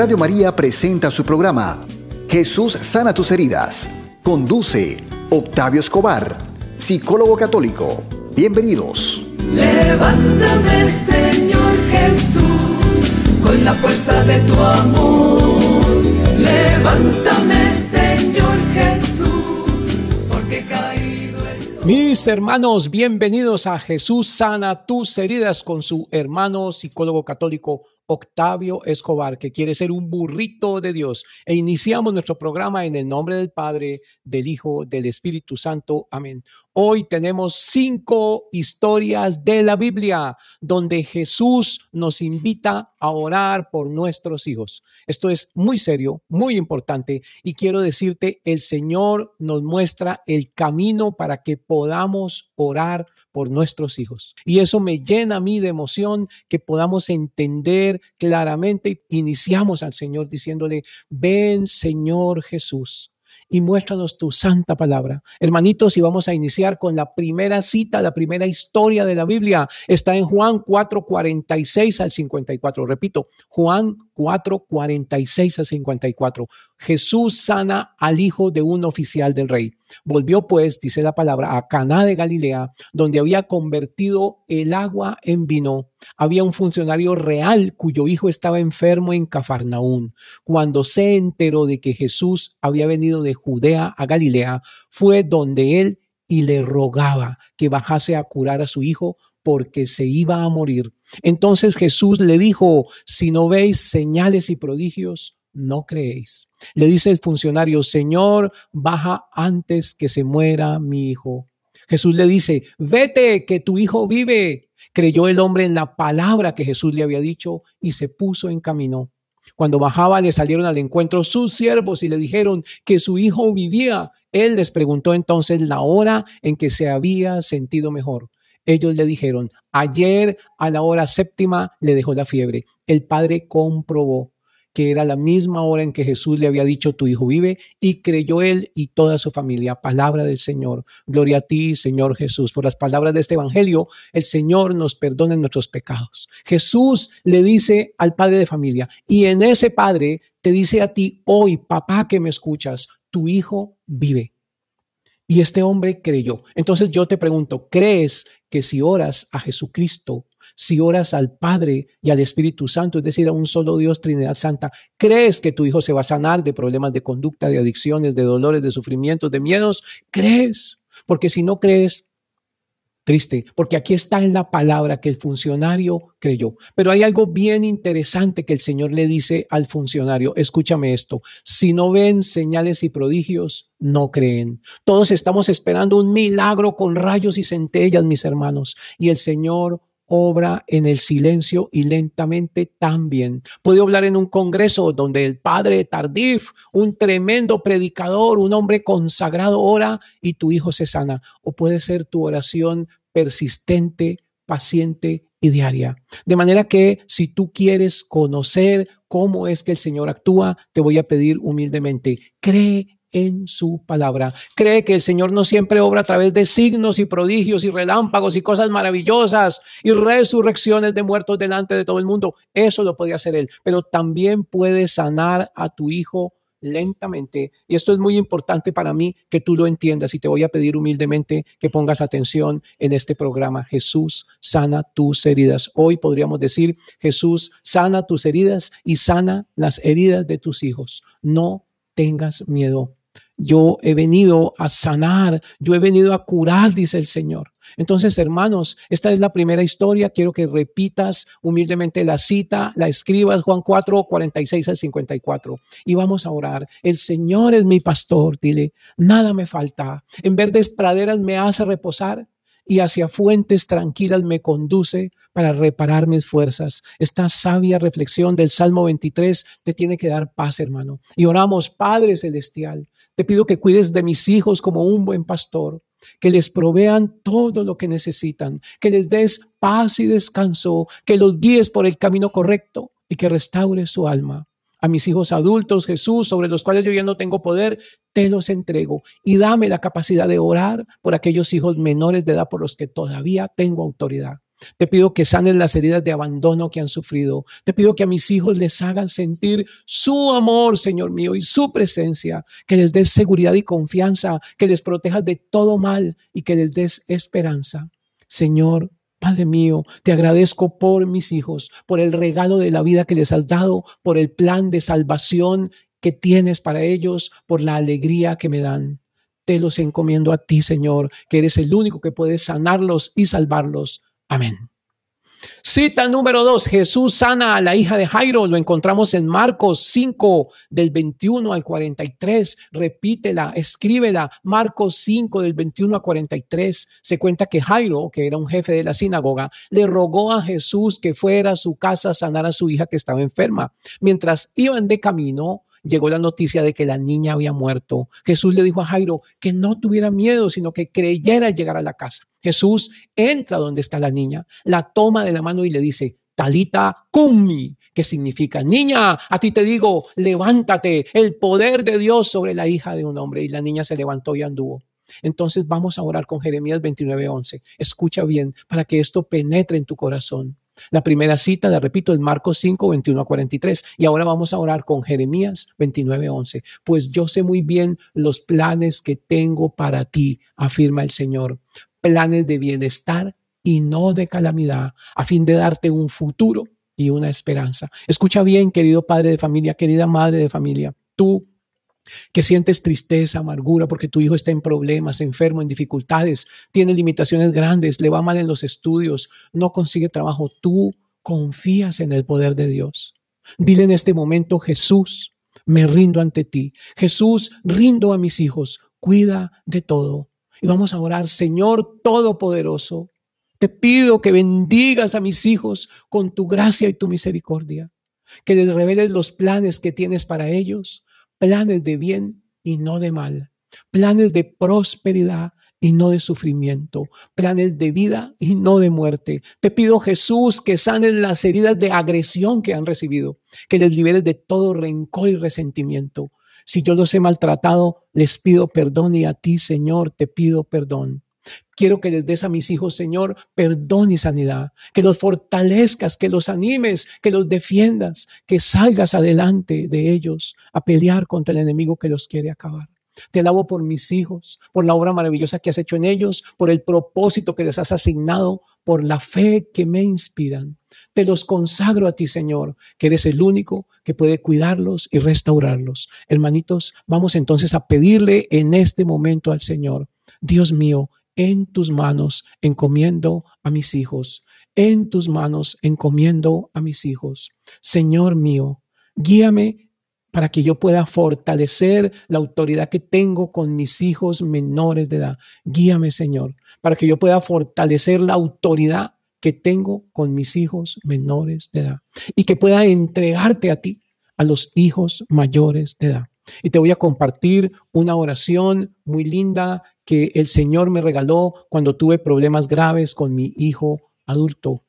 Radio María presenta su programa Jesús sana tus heridas. Conduce Octavio Escobar, psicólogo católico. Bienvenidos. Levántame, Señor Jesús, con la fuerza de tu amor. Levántame, Señor Jesús, porque caído estoy. Mis hermanos, bienvenidos a Jesús sana tus heridas con su hermano psicólogo católico Octavio Escobar, que quiere ser un burrito de Dios. E iniciamos nuestro programa en el nombre del Padre, del Hijo, del Espíritu Santo. Amén. Hoy tenemos cinco historias de la Biblia donde Jesús nos invita a orar por nuestros hijos. Esto es muy serio, muy importante y quiero decirte, el Señor nos muestra el camino para que podamos orar por nuestros hijos. Y eso me llena a mí de emoción que podamos entender claramente. Iniciamos al Señor diciéndole, ven Señor Jesús y muéstranos tu santa palabra. Hermanitos, y vamos a iniciar con la primera cita, la primera historia de la Biblia. Está en Juan 4, 46 al 54. Repito, Juan 4, 46 al 54. Jesús sana al hijo de un oficial del rey. Volvió pues, dice la palabra, a Caná de Galilea, donde había convertido el agua en vino. Había un funcionario real cuyo hijo estaba enfermo en Cafarnaún. Cuando se enteró de que Jesús había venido de Judea a Galilea, fue donde él y le rogaba que bajase a curar a su hijo porque se iba a morir. Entonces Jesús le dijo, si no veis señales y prodigios, no creéis. Le dice el funcionario, Señor, baja antes que se muera mi hijo. Jesús le dice, vete, que tu hijo vive. Creyó el hombre en la palabra que Jesús le había dicho y se puso en camino. Cuando bajaba le salieron al encuentro sus siervos y le dijeron que su hijo vivía. Él les preguntó entonces la hora en que se había sentido mejor. Ellos le dijeron, ayer a la hora séptima le dejó la fiebre. El padre comprobó que era la misma hora en que Jesús le había dicho, tu hijo vive, y creyó él y toda su familia. Palabra del Señor. Gloria a ti, Señor Jesús. Por las palabras de este Evangelio, el Señor nos perdona nuestros pecados. Jesús le dice al padre de familia, y en ese padre te dice a ti hoy, papá que me escuchas, tu hijo vive. Y este hombre creyó. Entonces yo te pregunto, ¿crees que si oras a Jesucristo, si oras al Padre y al Espíritu Santo, es decir, a un solo Dios, Trinidad Santa, ¿crees que tu hijo se va a sanar de problemas de conducta, de adicciones, de dolores, de sufrimientos, de miedos? ¿Crees? Porque si no crees, triste, porque aquí está en la palabra que el funcionario creyó. Pero hay algo bien interesante que el Señor le dice al funcionario. Escúchame esto. Si no ven señales y prodigios, no creen. Todos estamos esperando un milagro con rayos y centellas, mis hermanos. Y el Señor obra en el silencio y lentamente también. Puede hablar en un congreso donde el padre Tardif, un tremendo predicador, un hombre consagrado, ora y tu hijo se sana. O puede ser tu oración persistente, paciente y diaria. De manera que si tú quieres conocer cómo es que el Señor actúa, te voy a pedir humildemente, cree en su palabra. Cree que el Señor no siempre obra a través de signos y prodigios y relámpagos y cosas maravillosas y resurrecciones de muertos delante de todo el mundo. Eso lo puede hacer Él, pero también puede sanar a tu hijo lentamente. Y esto es muy importante para mí que tú lo entiendas y te voy a pedir humildemente que pongas atención en este programa. Jesús sana tus heridas. Hoy podríamos decir, Jesús sana tus heridas y sana las heridas de tus hijos. No tengas miedo. Yo he venido a sanar, yo he venido a curar, dice el Señor. Entonces, hermanos, esta es la primera historia. Quiero que repitas humildemente la cita, la escribas Juan 4, 46 al 54. Y vamos a orar. El Señor es mi pastor, dile, nada me falta. En verdes praderas me hace reposar y hacia fuentes tranquilas me conduce para reparar mis fuerzas. Esta sabia reflexión del Salmo 23 te tiene que dar paz, hermano. Y oramos, Padre Celestial, te pido que cuides de mis hijos como un buen pastor, que les provean todo lo que necesitan, que les des paz y descanso, que los guíes por el camino correcto y que restaures su alma a mis hijos adultos, Jesús, sobre los cuales yo ya no tengo poder, te los entrego y dame la capacidad de orar por aquellos hijos menores de edad por los que todavía tengo autoridad. Te pido que sanen las heridas de abandono que han sufrido. Te pido que a mis hijos les hagan sentir su amor, Señor mío, y su presencia. Que les des seguridad y confianza, que les protejas de todo mal y que les des esperanza. Señor, Padre mío, te agradezco por mis hijos, por el regalo de la vida que les has dado, por el plan de salvación que tienes para ellos, por la alegría que me dan. Te los encomiendo a ti, Señor, que eres el único que puede sanarlos y salvarlos. Amén. Cita número dos, Jesús sana a la hija de Jairo, lo encontramos en Marcos 5 del 21 al 43, repítela, escríbela, Marcos 5 del 21 al 43, se cuenta que Jairo, que era un jefe de la sinagoga, le rogó a Jesús que fuera a su casa a sanar a su hija que estaba enferma. Mientras iban de camino, llegó la noticia de que la niña había muerto. Jesús le dijo a Jairo que no tuviera miedo, sino que creyera llegar a la casa. Jesús entra donde está la niña, la toma de la mano y le dice, Talita Kumi, que significa, niña, a ti te digo, levántate, el poder de Dios sobre la hija de un hombre. Y la niña se levantó y anduvo. Entonces vamos a orar con Jeremías 29:11. Escucha bien para que esto penetre en tu corazón. La primera cita, la repito, es Marcos 5, 21 a 43. Y ahora vamos a orar con Jeremías 29, 11. Pues yo sé muy bien los planes que tengo para ti, afirma el Señor. Planes de bienestar y no de calamidad, a fin de darte un futuro y una esperanza. Escucha bien, querido padre de familia, querida madre de familia. Tú que sientes tristeza, amargura porque tu hijo está en problemas, enfermo, en dificultades, tiene limitaciones grandes, le va mal en los estudios, no consigue trabajo, tú confías en el poder de Dios. Dile en este momento, Jesús, me rindo ante ti. Jesús, rindo a mis hijos, cuida de todo. Y vamos a orar, Señor Todopoderoso, te pido que bendigas a mis hijos con tu gracia y tu misericordia, que les reveles los planes que tienes para ellos, planes de bien y no de mal, planes de prosperidad y no de sufrimiento, planes de vida y no de muerte. Te pido Jesús que sanes las heridas de agresión que han recibido, que les liberes de todo rencor y resentimiento. Si yo los he maltratado, les pido perdón y a ti, Señor, te pido perdón. Quiero que les des a mis hijos, Señor, perdón y sanidad, que los fortalezcas, que los animes, que los defiendas, que salgas adelante de ellos a pelear contra el enemigo que los quiere acabar. Te alabo por mis hijos, por la obra maravillosa que has hecho en ellos, por el propósito que les has asignado, por la fe que me inspiran. Te los consagro a ti, Señor, que eres el único que puede cuidarlos y restaurarlos. Hermanitos, vamos entonces a pedirle en este momento al Señor, Dios mío, en tus manos encomiendo a mis hijos, en tus manos encomiendo a mis hijos. Señor mío, guíame para que yo pueda fortalecer la autoridad que tengo con mis hijos menores de edad. Guíame, Señor, para que yo pueda fortalecer la autoridad que tengo con mis hijos menores de edad y que pueda entregarte a ti, a los hijos mayores de edad. Y te voy a compartir una oración muy linda que el Señor me regaló cuando tuve problemas graves con mi hijo adulto.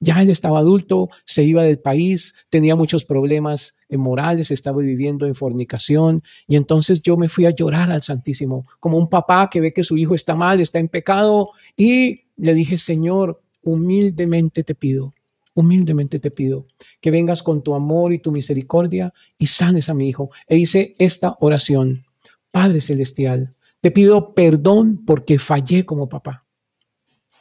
Ya él estaba adulto, se iba del país, tenía muchos problemas morales, estaba viviendo en fornicación y entonces yo me fui a llorar al Santísimo, como un papá que ve que su hijo está mal, está en pecado y le dije, Señor, humildemente te pido, humildemente te pido que vengas con tu amor y tu misericordia y sanes a mi hijo. E hice esta oración. Padre Celestial, te pido perdón porque fallé como papá.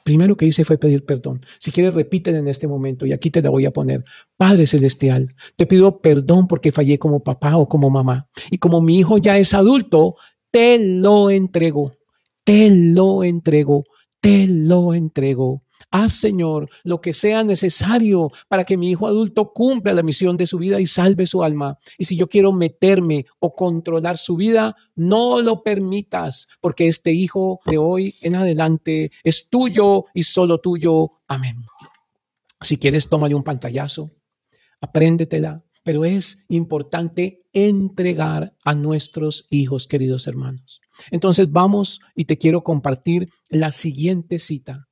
Primero que hice fue pedir perdón. Si quieres, repítelo en este momento y aquí te la voy a poner. Padre Celestial, te pido perdón porque fallé como papá o como mamá. Y como mi hijo ya es adulto, te lo entrego, te lo entrego, te lo entrego. Haz, Señor, lo que sea necesario para que mi hijo adulto cumpla la misión de su vida y salve su alma. Y si yo quiero meterme o controlar su vida, no lo permitas, porque este hijo de hoy en adelante es tuyo y solo tuyo. Amén. Si quieres, tómale un pantallazo, apréndetela, pero es importante entregar a nuestros hijos, queridos hermanos. Entonces vamos y te quiero compartir la siguiente cita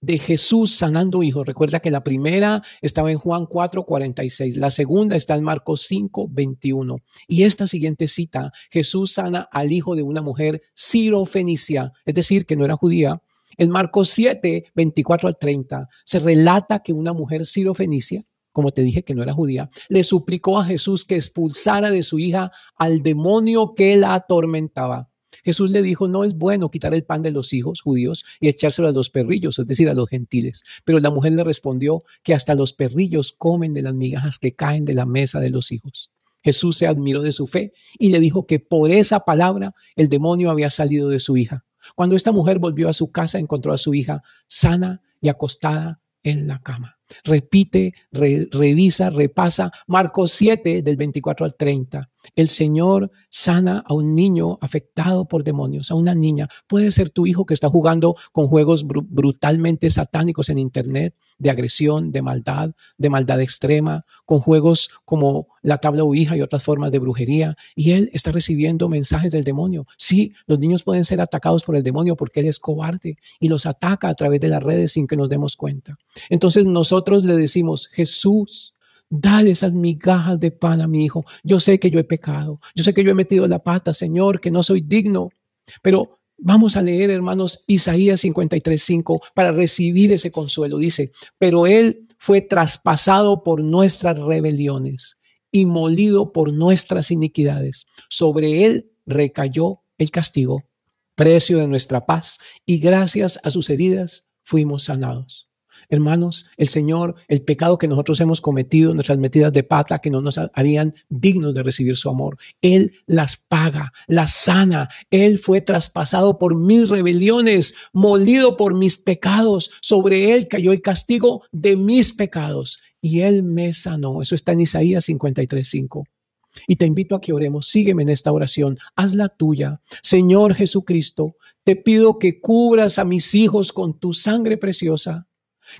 de Jesús sanando hijos. Recuerda que la primera estaba en Juan 4, 46, la segunda está en Marcos 5, 21. Y esta siguiente cita, Jesús sana al hijo de una mujer sirofenicia, es decir, que no era judía, En Marcos 7, 24 al 30, se relata que una mujer sirofenicia, como te dije que no era judía, le suplicó a Jesús que expulsara de su hija al demonio que la atormentaba. Jesús le dijo, no es bueno quitar el pan de los hijos judíos y echárselo a los perrillos, es decir, a los gentiles. Pero la mujer le respondió que hasta los perrillos comen de las migajas que caen de la mesa de los hijos. Jesús se admiró de su fe y le dijo que por esa palabra el demonio había salido de su hija. Cuando esta mujer volvió a su casa, encontró a su hija sana y acostada en la cama. Repite, revisa, repasa. Marcos 7 del 24 al 30. El Señor sana a un niño afectado por demonios, a una niña. Puede ser tu hijo que está jugando con juegos brutalmente satánicos en Internet, de agresión, de maldad, de maldad extrema, con juegos como la tabla Ouija y otras formas de brujería. Y él está recibiendo mensajes del demonio. Sí, los niños pueden ser atacados por el demonio porque él es cobarde y los ataca a través de las redes sin que nos demos cuenta. Entonces nosotros le decimos, Jesús, Dale esas migajas de pan a mi hijo. Yo sé que yo he pecado. Yo sé que yo he metido la pata, Señor, que no soy digno. Pero vamos a leer, hermanos, Isaías 53.5 para recibir ese consuelo. Dice, pero Él fue traspasado por nuestras rebeliones y molido por nuestras iniquidades. Sobre Él recayó el castigo, precio de nuestra paz, y gracias a sus heridas fuimos sanados. Hermanos, el Señor, el pecado que nosotros hemos cometido, nuestras metidas de pata que no nos harían dignos de recibir su amor, Él las paga, las sana. Él fue traspasado por mis rebeliones, molido por mis pecados. Sobre Él cayó el castigo de mis pecados y Él me sanó. Eso está en Isaías 53.5. Y te invito a que oremos. Sígueme en esta oración. Hazla tuya. Señor Jesucristo, te pido que cubras a mis hijos con tu sangre preciosa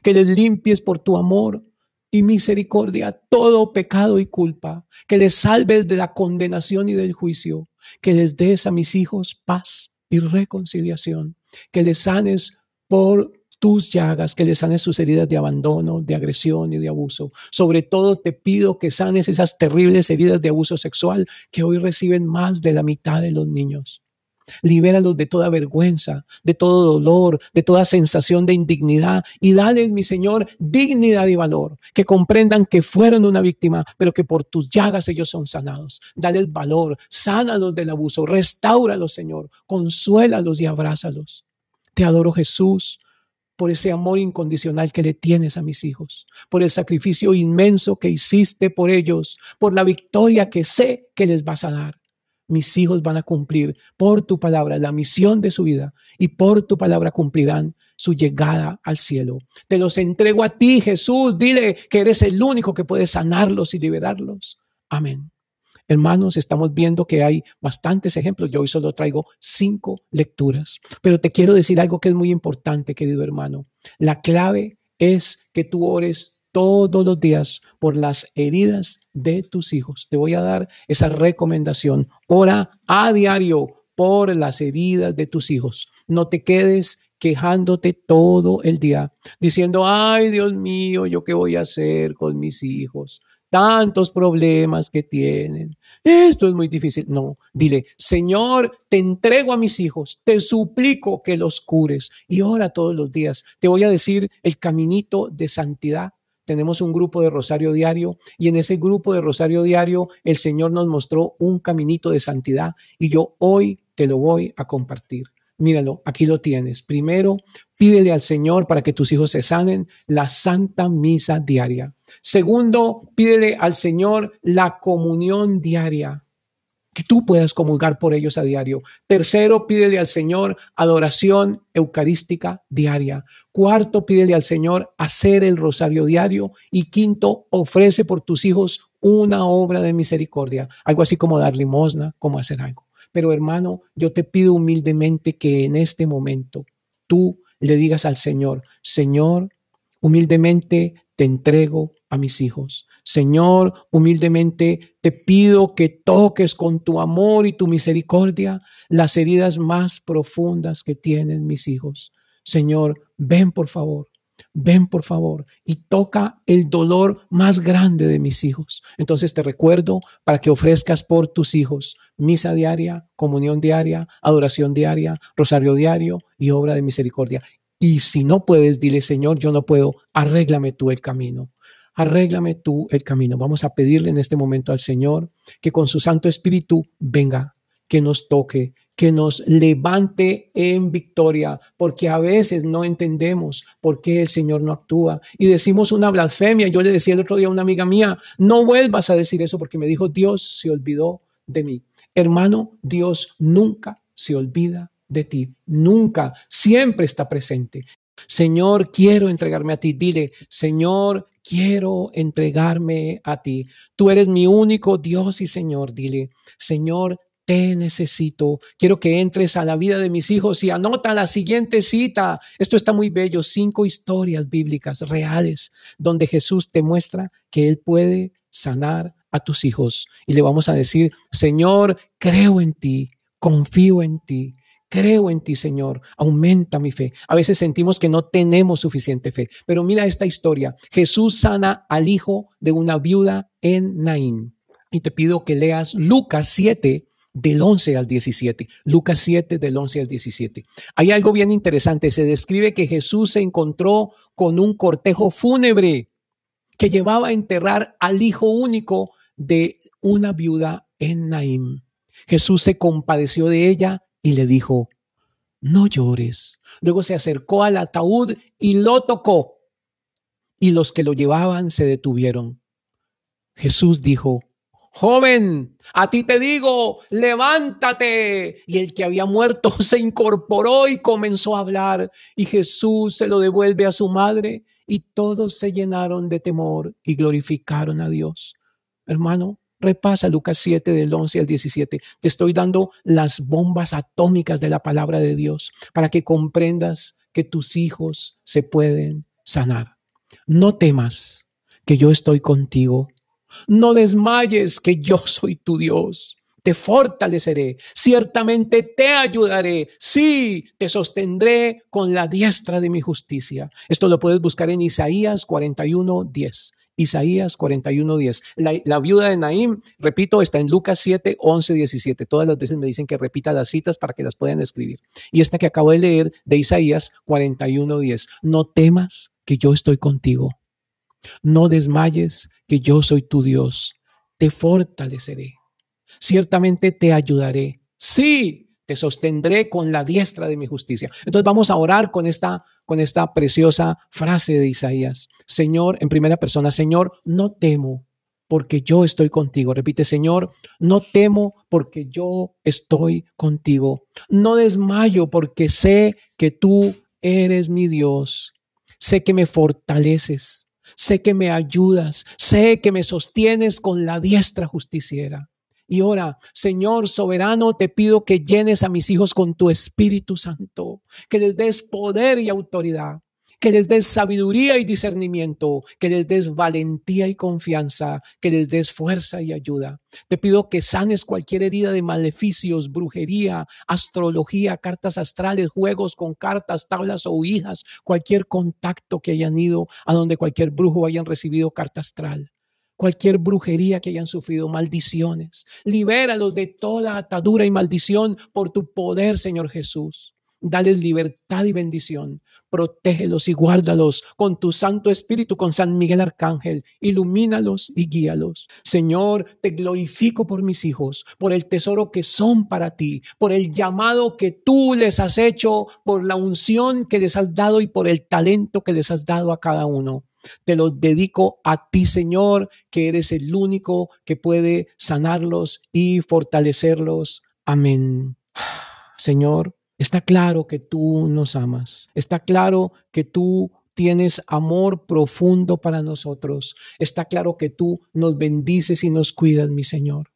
que les limpies por tu amor y misericordia todo pecado y culpa, que les salves de la condenación y del juicio, que les des a mis hijos paz y reconciliación, que les sanes por tus llagas, que les sanes sus heridas de abandono, de agresión y de abuso. Sobre todo te pido que sanes esas terribles heridas de abuso sexual que hoy reciben más de la mitad de los niños. Libéralos de toda vergüenza, de todo dolor, de toda sensación de indignidad y dales, mi Señor, dignidad y valor, que comprendan que fueron una víctima, pero que por tus llagas ellos son sanados. Dales valor, sánalos del abuso, restáuralos, Señor, consuélalos y abrázalos. Te adoro, Jesús, por ese amor incondicional que le tienes a mis hijos, por el sacrificio inmenso que hiciste por ellos, por la victoria que sé que les vas a dar mis hijos van a cumplir por tu palabra la misión de su vida y por tu palabra cumplirán su llegada al cielo. Te los entrego a ti, Jesús. Dile que eres el único que puede sanarlos y liberarlos. Amén. Hermanos, estamos viendo que hay bastantes ejemplos. Yo hoy solo traigo cinco lecturas, pero te quiero decir algo que es muy importante, querido hermano. La clave es que tú ores todos los días por las heridas de tus hijos. Te voy a dar esa recomendación. Ora a diario por las heridas de tus hijos. No te quedes quejándote todo el día, diciendo, ay Dios mío, ¿yo qué voy a hacer con mis hijos? Tantos problemas que tienen. Esto es muy difícil. No, dile, Señor, te entrego a mis hijos, te suplico que los cures y ora todos los días. Te voy a decir el caminito de santidad tenemos un grupo de Rosario Diario y en ese grupo de Rosario Diario el Señor nos mostró un caminito de santidad y yo hoy te lo voy a compartir. Míralo, aquí lo tienes. Primero, pídele al Señor para que tus hijos se sanen la santa misa diaria. Segundo, pídele al Señor la comunión diaria que tú puedas comulgar por ellos a diario. Tercero, pídele al Señor adoración eucarística diaria. Cuarto, pídele al Señor hacer el rosario diario. Y quinto, ofrece por tus hijos una obra de misericordia, algo así como dar limosna, como hacer algo. Pero hermano, yo te pido humildemente que en este momento tú le digas al Señor, Señor, humildemente te entrego a mis hijos. Señor, humildemente te pido que toques con tu amor y tu misericordia las heridas más profundas que tienen mis hijos. Señor, ven por favor, ven por favor y toca el dolor más grande de mis hijos. Entonces te recuerdo para que ofrezcas por tus hijos misa diaria, comunión diaria, adoración diaria, rosario diario y obra de misericordia. Y si no puedes, dile, Señor, yo no puedo, arréglame tú el camino. Arréglame tú el camino. Vamos a pedirle en este momento al Señor que con su Santo Espíritu venga, que nos toque, que nos levante en victoria, porque a veces no entendemos por qué el Señor no actúa y decimos una blasfemia. Yo le decía el otro día a una amiga mía, no vuelvas a decir eso porque me dijo, Dios se olvidó de mí. Hermano, Dios nunca se olvida de ti, nunca, siempre está presente. Señor, quiero entregarme a ti. Dile, Señor, quiero entregarme a ti. Tú eres mi único Dios y Señor. Dile, Señor, te necesito. Quiero que entres a la vida de mis hijos y anota la siguiente cita. Esto está muy bello. Cinco historias bíblicas reales donde Jesús te muestra que Él puede sanar a tus hijos. Y le vamos a decir, Señor, creo en ti, confío en ti. Creo en ti, Señor. Aumenta mi fe. A veces sentimos que no tenemos suficiente fe. Pero mira esta historia. Jesús sana al hijo de una viuda en Naín. Y te pido que leas Lucas 7, del 11 al 17. Lucas 7 del 11 al 17. Hay algo bien interesante. Se describe que Jesús se encontró con un cortejo fúnebre que llevaba a enterrar al hijo único de una viuda en Naim. Jesús se compadeció de ella y le dijo, no llores. Luego se acercó al ataúd y lo tocó. Y los que lo llevaban se detuvieron. Jesús dijo, Joven, a ti te digo, levántate. Y el que había muerto se incorporó y comenzó a hablar. Y Jesús se lo devuelve a su madre y todos se llenaron de temor y glorificaron a Dios. Hermano, repasa Lucas 7 del 11 al 17. Te estoy dando las bombas atómicas de la palabra de Dios para que comprendas que tus hijos se pueden sanar. No temas que yo estoy contigo no desmayes que yo soy tu Dios. Te fortaleceré, ciertamente te ayudaré, sí, te sostendré con la diestra de mi justicia. Esto lo puedes buscar en Isaías 41, 10. Isaías 41, 10. La, la, viuda de Naim, repito, está en Lucas 7, 11, 17. Todas las veces me dicen que repita las citas para que las puedan escribir. Y esta que acabo de leer de Isaías 41, 10. No temas que yo estoy contigo. No desmayes, que yo soy tu Dios. Te fortaleceré. Ciertamente te ayudaré. Sí, te sostendré con la diestra de mi justicia. Entonces vamos a orar con esta, con esta preciosa frase de Isaías. Señor, en primera persona, Señor, no temo porque yo estoy contigo. Repite, Señor, no temo porque yo estoy contigo. No desmayo porque sé que tú eres mi Dios. Sé que me fortaleces sé que me ayudas, sé que me sostienes con la diestra justiciera. Y ahora, Señor soberano, te pido que llenes a mis hijos con tu Espíritu Santo, que les des poder y autoridad, que les des sabiduría y discernimiento, que les des valentía y confianza, que les des fuerza y ayuda. Te pido que sanes cualquier herida de maleficios, brujería, astrología, cartas astrales, juegos con cartas, tablas o hijas, cualquier contacto que hayan ido a donde cualquier brujo hayan recibido carta astral cualquier brujería que hayan sufrido, maldiciones. Libéralos de toda atadura y maldición por tu poder, Señor Jesús. Dales libertad y bendición. Protégelos y guárdalos con tu Santo Espíritu, con San Miguel Arcángel. Ilumínalos y guíalos. Señor, te glorifico por mis hijos, por el tesoro que son para ti, por el llamado que tú les has hecho, por la unción que les has dado y por el talento que les has dado a cada uno. Te los dedico a ti, Señor, que eres el único que puede sanarlos y fortalecerlos. Amén. Señor, Está claro que tú nos amas. Está claro que tú tienes amor profundo para nosotros. Está claro que tú nos bendices y nos cuidas, mi Señor.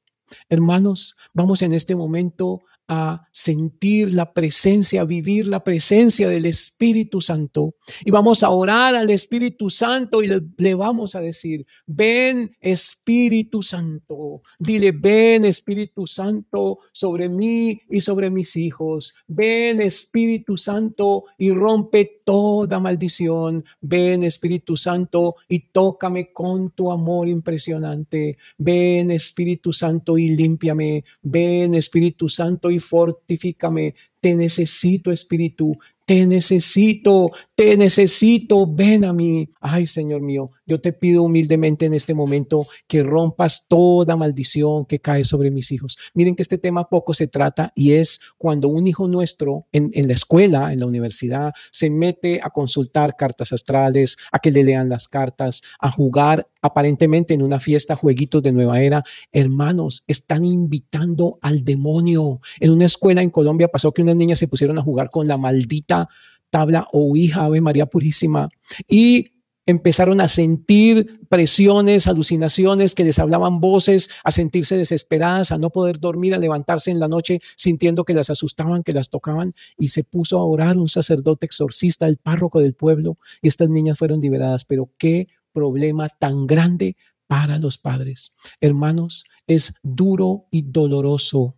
Hermanos, vamos en este momento a sentir la presencia, vivir la presencia del Espíritu Santo. Y vamos a orar al Espíritu Santo y le, vamos a decir, ven Espíritu Santo. Dile, ven Espíritu Santo sobre mí y sobre mis hijos. Ven Espíritu Santo y rompe toda maldición. Ven Espíritu Santo y tócame con tu amor impresionante. Ven Espíritu Santo y límpiame. Ven Espíritu Santo y fortifícame. Te necesito, Espíritu. te necesito, te necesito, ven a mí. Ay, Señor mío, yo te pido humildemente en este momento que rompas toda maldición que cae sobre mis hijos. Miren que este tema poco se trata y es cuando un hijo nuestro en, la escuela, en la universidad, se mete a consultar cartas astrales, a que le lean las cartas, a jugar aparentemente en una fiesta jueguitos de nueva era. Hermanos, están invitando al demonio. En una escuela en Colombia pasó que unas niñas se pusieron a jugar con la maldita tabla o hija Ave María Purísima y empezaron a sentir presiones, alucinaciones que les hablaban voces, a sentirse desesperadas, a no poder dormir, a levantarse en la noche sintiendo que las asustaban, que las tocaban y se puso a orar un sacerdote exorcista, el párroco del pueblo y estas niñas fueron liberadas. Pero qué problema tan grande para los padres. Hermanos, es duro y doloroso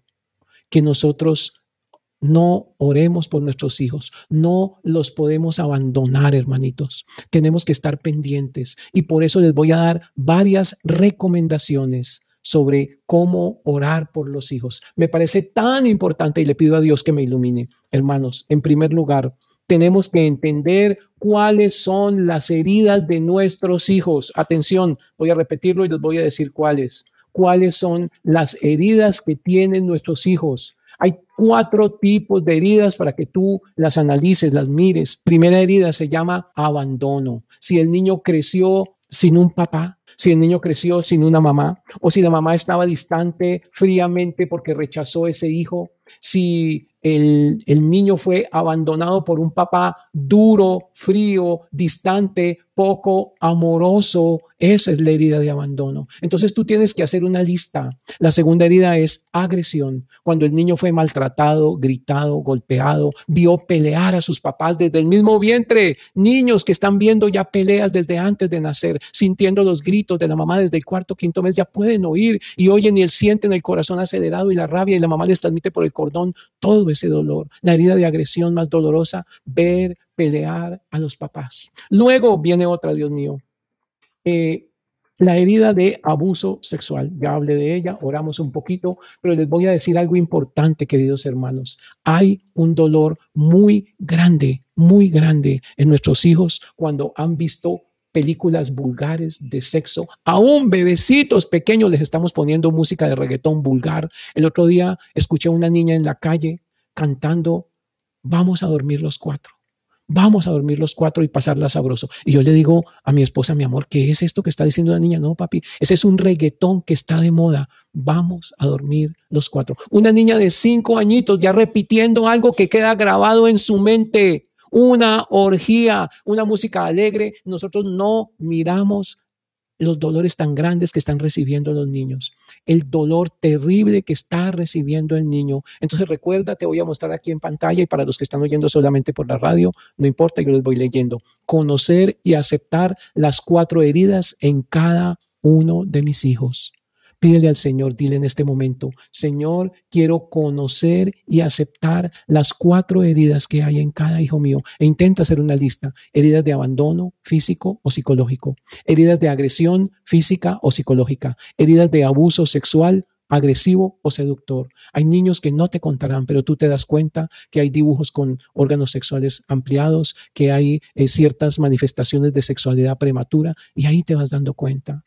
que nosotros no oremos por nuestros hijos, no los podemos abandonar, hermanitos. Tenemos que estar pendientes y por eso les voy a dar varias recomendaciones sobre cómo orar por los hijos. Me parece tan importante y le pido a Dios que me ilumine. Hermanos, en primer lugar, tenemos que entender cuáles son las heridas de nuestros hijos. Atención, voy a repetirlo y les voy a decir cuáles. Cuáles son las heridas que tienen nuestros hijos. Hay cuatro tipos de heridas para que tú las analices, las mires. Primera herida se llama abandono. Si el niño creció sin un papá, si el niño creció sin una mamá, o si la mamá estaba distante fríamente porque rechazó ese hijo, si el, niño fue abandonado por un papá duro, frío, distante, poco amoroso. Esa es la herida de abandono. Entonces tú tienes que hacer una lista. La segunda herida es agresión. Cuando el niño fue maltratado, gritado, golpeado, vio pelear a sus papás desde el mismo vientre. Niños que están viendo ya peleas desde antes de nacer, sintiendo los gritos de la mamá desde el cuarto, quinto mes, ya pueden oír y oyen y él sienten el corazón acelerado y la rabia y la mamá les transmite por el cordón todo ese dolor. La herida de agresión más dolorosa, ver pelear a los papás. Luego viene otra, Dios mío. Eh, la herida de abuso sexual. Ya hablé de ella, oramos un poquito, pero les voy a decir algo importante, queridos hermanos. Hay un dolor muy grande, muy grande en nuestros hijos cuando han visto películas vulgares de sexo. Aún bebecitos pequeños les estamos poniendo música de reggaetón vulgar. El otro día escuché a una niña en la calle cantando, vamos a dormir los cuatro vamos a dormir los cuatro y pasarla sabroso. Y yo le digo a mi esposa, mi amor, ¿qué es esto que está diciendo la niña? No, papi, ese es un reggaetón que está de moda. Vamos a dormir los cuatro. Una niña de cinco añitos ya repitiendo algo que queda grabado en su mente. Una orgía, una música alegre. Nosotros no miramos los dolores tan grandes que están recibiendo los niños, el dolor terrible que está recibiendo el niño. Entonces recuerda, te voy a mostrar aquí en pantalla y para los que están oyendo solamente por la radio, no importa, yo les voy leyendo. Conocer y aceptar las cuatro heridas en cada uno de mis hijos. Pídele al Señor, dile en este momento, Señor, quiero conocer y aceptar las cuatro heridas que hay en cada hijo mío. E intenta hacer una lista. Heridas de abandono físico o psicológico. Heridas de agresión física o psicológica. Heridas de abuso sexual agresivo o seductor. Hay niños que no te contarán, pero tú te das cuenta que hay dibujos con órganos sexuales ampliados, que hay eh, ciertas manifestaciones de sexualidad prematura y ahí te vas dando cuenta.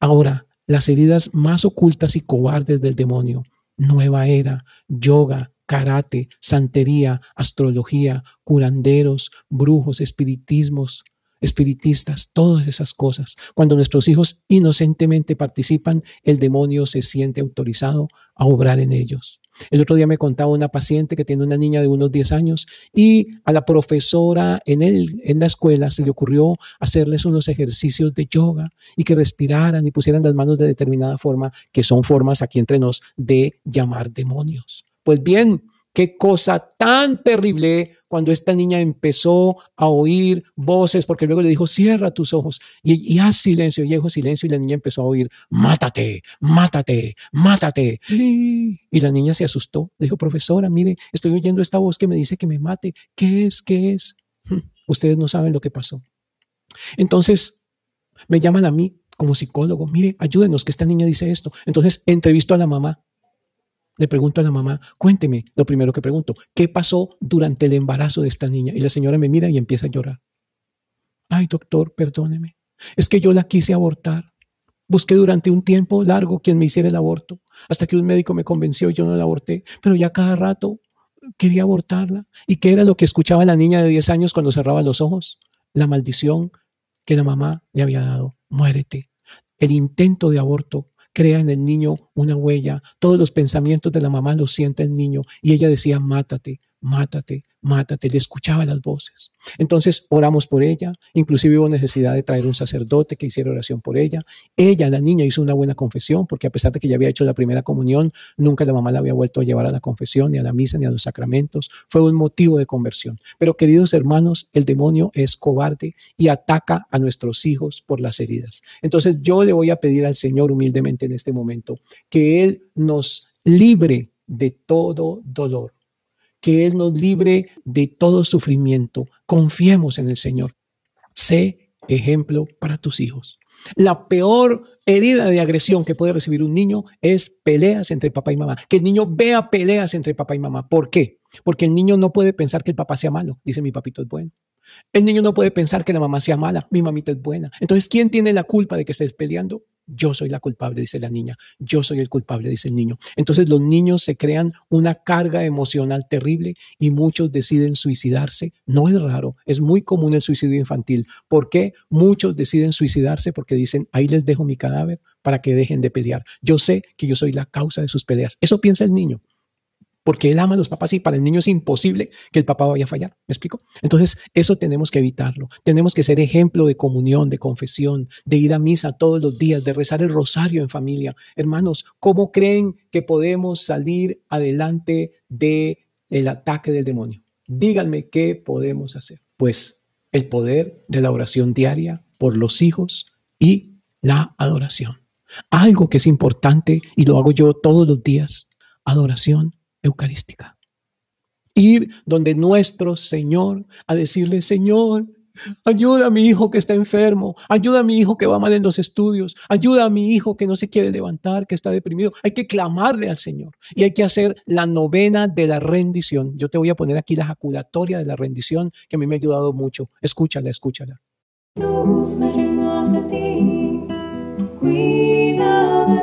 Ahora, las heridas más ocultas y cobardes del demonio. Nueva era, yoga, karate, santería, astrología, curanderos, brujos, espiritismos, espiritistas, todas esas cosas. Cuando nuestros hijos inocentemente participan, el demonio se siente autorizado a obrar en ellos. El otro día me contaba una paciente que tiene una niña de unos 10 años y a la profesora en, el, en la escuela se le ocurrió hacerles unos ejercicios de yoga y que respiraran y pusieran las manos de determinada forma, que son formas aquí entre nos de llamar demonios. Pues bien, qué cosa tan terrible cuando esta niña empezó a oír voces, porque luego le dijo, cierra tus ojos y, haz silencio, y dijo silencio y la niña empezó a oír, mátate, mátate, mátate. Y la niña se asustó, dijo, profesora, mire, estoy oyendo esta voz que me dice que me mate, ¿qué es? ¿Qué es? Ustedes no saben lo que pasó. Entonces, me llaman a mí como psicólogo, mire, ayúdenos que esta niña dice esto. Entonces, entrevisto a la mamá Le pregunto a la mamá, cuénteme, lo primero que pregunto, ¿qué pasó durante el embarazo de esta niña? Y la señora me mira y empieza a llorar. Ay, doctor, perdóneme. Es que yo la quise abortar. Busqué durante un tiempo largo quien me hiciera el aborto, hasta que un médico me convenció y yo no la aborté, pero ya cada rato quería abortarla. ¿Y qué era lo que escuchaba la niña de 10 años cuando cerraba los ojos? La maldición que la mamá le había dado. Muérete. El intento de aborto crea en el niño una huella. Todos los pensamientos de la mamá los siente el niño y ella decía, mátate, mátate, mátate, le escuchaba las voces. Entonces oramos por ella, inclusive hubo necesidad de traer un sacerdote que hiciera oración por ella. Ella, la niña, hizo una buena confesión porque a pesar de que ya había hecho la primera comunión, nunca la mamá la había vuelto a llevar a la confesión, ni a la misa, ni a los sacramentos. Fue un motivo de conversión. Pero queridos hermanos, el demonio es cobarde y ataca a nuestros hijos por las heridas. Entonces yo le voy a pedir al Señor humildemente en este momento que Él nos libre de todo dolor que Él nos libre de todo sufrimiento. Confiemos en el Señor. Sé ejemplo para tus hijos. La peor herida de agresión que puede recibir un niño es peleas entre papá y mamá. Que el niño vea peleas entre papá y mamá. ¿Por qué? Porque el niño no puede pensar que el papá sea malo. Dice mi papito es bueno. El niño no puede pensar que la mamá sea mala. Mi mamita es buena. Entonces, ¿quién tiene la culpa de que estés peleando? Yo soy la culpable, dice la niña. Yo soy el culpable, dice el niño. Entonces los niños se crean una carga emocional terrible y muchos deciden suicidarse. No es raro, es muy común el suicidio infantil. ¿Por qué? Muchos deciden suicidarse porque dicen, ahí les dejo mi cadáver para que dejen de pelear. Yo sé que yo soy la causa de sus peleas. Eso piensa el niño porque él ama a los papás y para el niño es imposible que el papá vaya a fallar. ¿Me explico? Entonces, eso tenemos que evitarlo. Tenemos que ser ejemplo de comunión, de confesión, de ir a misa todos los días, de rezar el rosario en familia. Hermanos, ¿cómo creen que podemos salir adelante del el ataque del demonio? Díganme qué podemos hacer. Pues el poder de la oración diaria por los hijos y la adoración. Algo que es importante y lo hago yo todos los días. Adoración eucarística. Ir donde nuestro Señor a decirle, Señor, ayuda a mi hijo que está enfermo, ayuda a mi hijo que va mal en los estudios, ayuda a mi hijo que no se quiere levantar, que está deprimido. Hay que clamarle al Señor y hay que hacer la novena de la rendición. Yo te voy a poner aquí la jaculatoria de la rendición que a mí me ha ayudado mucho. Escúchala, escúchala. Cuida de todo,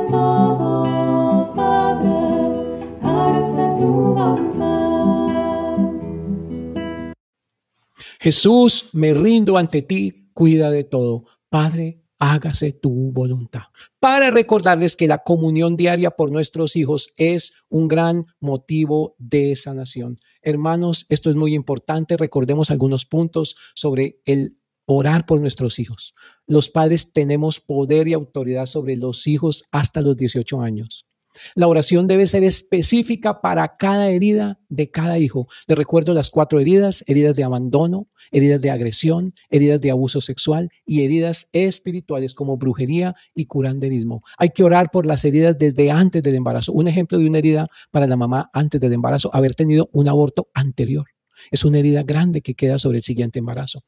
Jesús, me rindo ante ti, cuida de todo. Padre, hágase tu voluntad. Para recordarles que la comunión diaria por nuestros hijos es un gran motivo de sanación. Hermanos, esto es muy importante. Recordemos algunos puntos sobre el orar por nuestros hijos. Los padres tenemos poder y autoridad sobre los hijos hasta los 18 años. La oración debe ser específica para cada herida de cada hijo. Le recuerdo las cuatro heridas, heridas de abandono, heridas de agresión, heridas de abuso sexual y heridas espirituales como brujería y curanderismo. Hay que orar por las heridas desde antes del embarazo. Un ejemplo de una herida para la mamá antes del embarazo, haber tenido un aborto anterior. Es una herida grande que queda sobre el siguiente embarazo.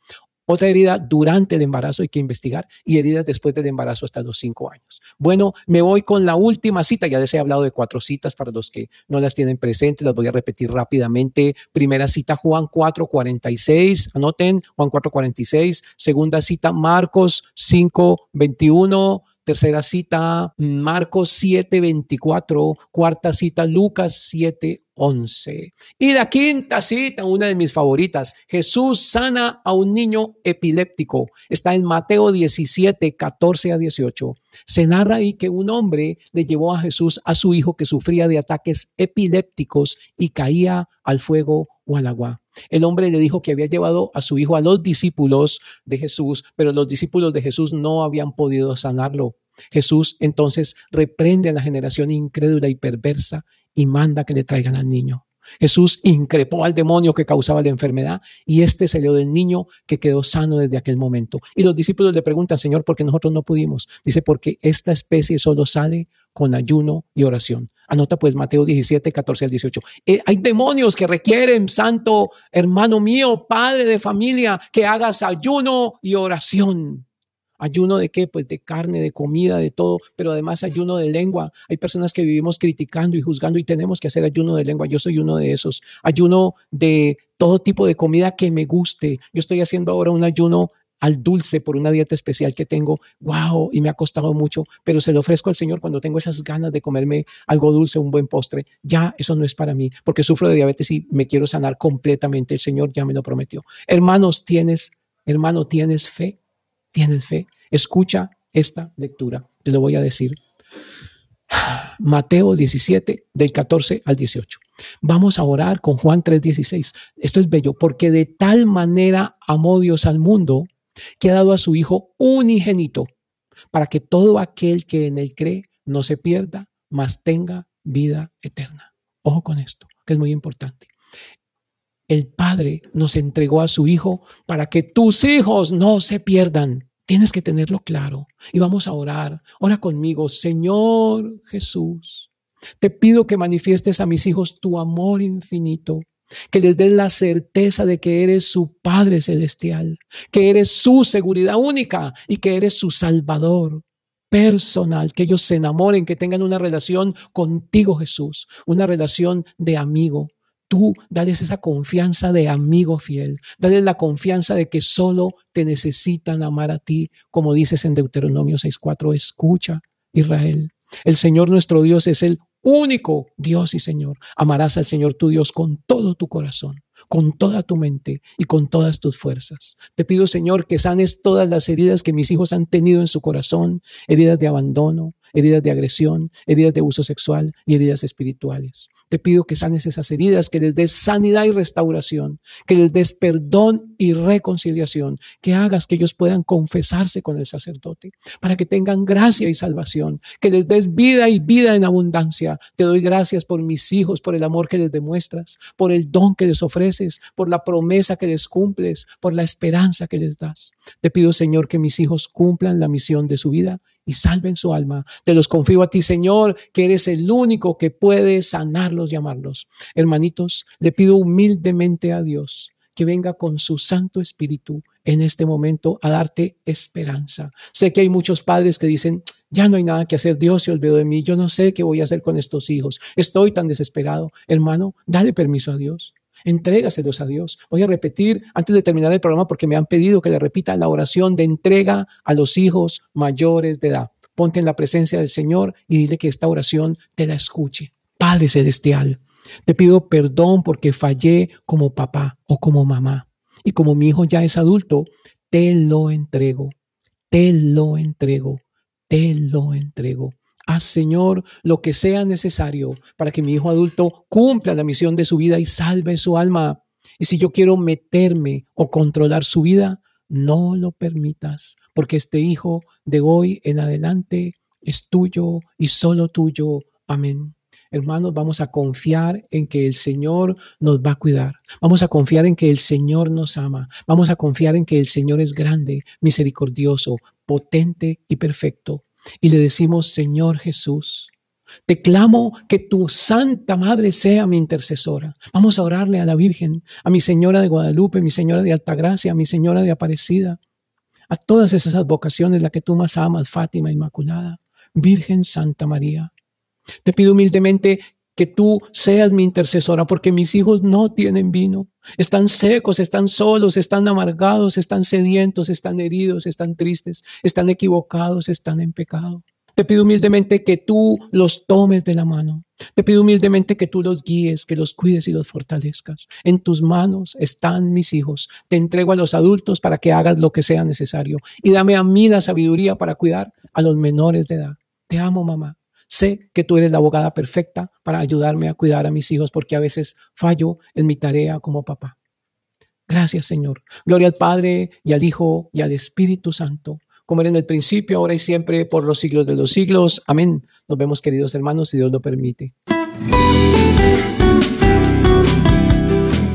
Otra herida durante el embarazo hay que investigar y heridas después del embarazo hasta los cinco años. Bueno, me voy con la última cita. Ya les he hablado de cuatro citas para los que no las tienen presentes. Las voy a repetir rápidamente. Primera cita, Juan 4:46. Anoten, Juan 4:46. Segunda cita, Marcos 5:21. Tercera cita, Marcos 7:24. Cuarta cita, Lucas 7:11. Y la quinta cita, una de mis favoritas, Jesús sana a un niño epiléptico. Está en Mateo 17, 14 a 18. Se narra ahí que un hombre le llevó a Jesús a su hijo que sufría de ataques epilépticos y caía al fuego o al agua. El hombre le dijo que había llevado a su hijo a los discípulos de Jesús, pero los discípulos de Jesús no habían podido sanarlo. Jesús entonces reprende a la generación incrédula y perversa y manda que le traigan al niño. Jesús increpó al demonio que causaba la enfermedad y este salió del niño que quedó sano desde aquel momento. Y los discípulos le preguntan, Señor, ¿por qué nosotros no pudimos? Dice, porque esta especie solo sale con ayuno y oración. Anota pues Mateo 17, 14 al 18. Eh, hay demonios que requieren, santo hermano mío, padre de familia, que hagas ayuno y oración. Ayuno de qué? Pues de carne, de comida, de todo, pero además ayuno de lengua. Hay personas que vivimos criticando y juzgando y tenemos que hacer ayuno de lengua. Yo soy uno de esos. Ayuno de todo tipo de comida que me guste. Yo estoy haciendo ahora un ayuno al dulce por una dieta especial que tengo, wow, y me ha costado mucho, pero se lo ofrezco al Señor cuando tengo esas ganas de comerme algo dulce, un buen postre. Ya eso no es para mí, porque sufro de diabetes y me quiero sanar completamente. El Señor ya me lo prometió. Hermanos, tienes, hermano, tienes fe, tienes fe. Escucha esta lectura, te lo voy a decir. Mateo 17, del 14 al 18. Vamos a orar con Juan 3:16. Esto es bello, porque de tal manera amó Dios al mundo que ha dado a su Hijo unigénito, para que todo aquel que en él cree no se pierda, mas tenga vida eterna. Ojo con esto, que es muy importante. El Padre nos entregó a su Hijo para que tus hijos no se pierdan. Tienes que tenerlo claro. Y vamos a orar. Ora conmigo, Señor Jesús. Te pido que manifiestes a mis hijos tu amor infinito que les des la certeza de que eres su Padre Celestial, que eres su seguridad única y que eres su Salvador personal, que ellos se enamoren, que tengan una relación contigo Jesús, una relación de amigo. Tú dales esa confianza de amigo fiel, dales la confianza de que solo te necesitan amar a ti, como dices en Deuteronomio 6.4, escucha Israel. El Señor nuestro Dios es el único Dios y Señor. Amarás al Señor tu Dios con todo tu corazón, con toda tu mente y con todas tus fuerzas. Te pido, Señor, que sanes todas las heridas que mis hijos han tenido en su corazón, heridas de abandono, heridas de agresión, heridas de uso sexual y heridas espirituales. Te pido que sanes esas heridas, que les des sanidad y restauración, que les des perdón y reconciliación, que hagas que ellos puedan confesarse con el sacerdote, para que tengan gracia y salvación, que les des vida y vida en abundancia. Te doy gracias por mis hijos, por el amor que les demuestras, por el don que les ofreces, por la promesa que les cumples, por la esperanza que les das. Te pido, Señor, que mis hijos cumplan la misión de su vida y salven su alma. Te los confío a ti, Señor, que eres el único que puede sanarlos y amarlos. Hermanitos, le pido humildemente a Dios que venga con su Santo Espíritu en este momento a darte esperanza. Sé que hay muchos padres que dicen, ya no hay nada que hacer, Dios se olvidó de mí, yo no sé qué voy a hacer con estos hijos, estoy tan desesperado. Hermano, dale permiso a Dios. Entrégaselos a Dios. Voy a repetir antes de terminar el programa porque me han pedido que le repita la oración de entrega a los hijos mayores de edad. Ponte en la presencia del Señor y dile que esta oración te la escuche. Padre Celestial, te pido perdón porque fallé como papá o como mamá. Y como mi hijo ya es adulto, te lo entrego, te lo entrego, te lo entrego. Haz, Señor, lo que sea necesario para que mi hijo adulto cumpla la misión de su vida y salve su alma. Y si yo quiero meterme o controlar su vida, no lo permitas, porque este hijo de hoy en adelante es tuyo y solo tuyo. Amén. Hermanos, vamos a confiar en que el Señor nos va a cuidar. Vamos a confiar en que el Señor nos ama. Vamos a confiar en que el Señor es grande, misericordioso, potente y perfecto y le decimos, Señor Jesús, te clamo que tu Santa Madre sea mi intercesora. Vamos a orarle a la Virgen, a mi Señora de Guadalupe, mi Señora de Altagracia, a mi Señora de Aparecida, a todas esas vocaciones, la que tú más amas, Fátima Inmaculada, Virgen Santa María. Te pido humildemente que tú seas mi intercesora, porque mis hijos no tienen vino. Están secos, están solos, están amargados, están sedientos, están heridos, están tristes, están equivocados, están en pecado. Te pido humildemente que tú los tomes de la mano. Te pido humildemente que tú los guíes, que los cuides y los fortalezcas. En tus manos están mis hijos. Te entrego a los adultos para que hagas lo que sea necesario. Y dame a mí la sabiduría para cuidar a los menores de edad. Te amo, mamá. Sé que tú eres la abogada perfecta para ayudarme a cuidar a mis hijos porque a veces fallo en mi tarea como papá. Gracias, Señor. Gloria al Padre y al Hijo y al Espíritu Santo, como era en el principio, ahora y siempre, por los siglos de los siglos. Amén. Nos vemos, queridos hermanos, si Dios lo permite.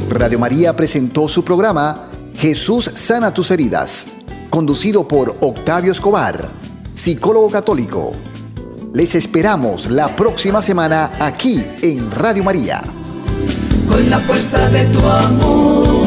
Radio María presentó su programa Jesús sana tus heridas, conducido por Octavio Escobar, psicólogo católico les esperamos la próxima semana aquí en Radio María. Con la fuerza de tu amor,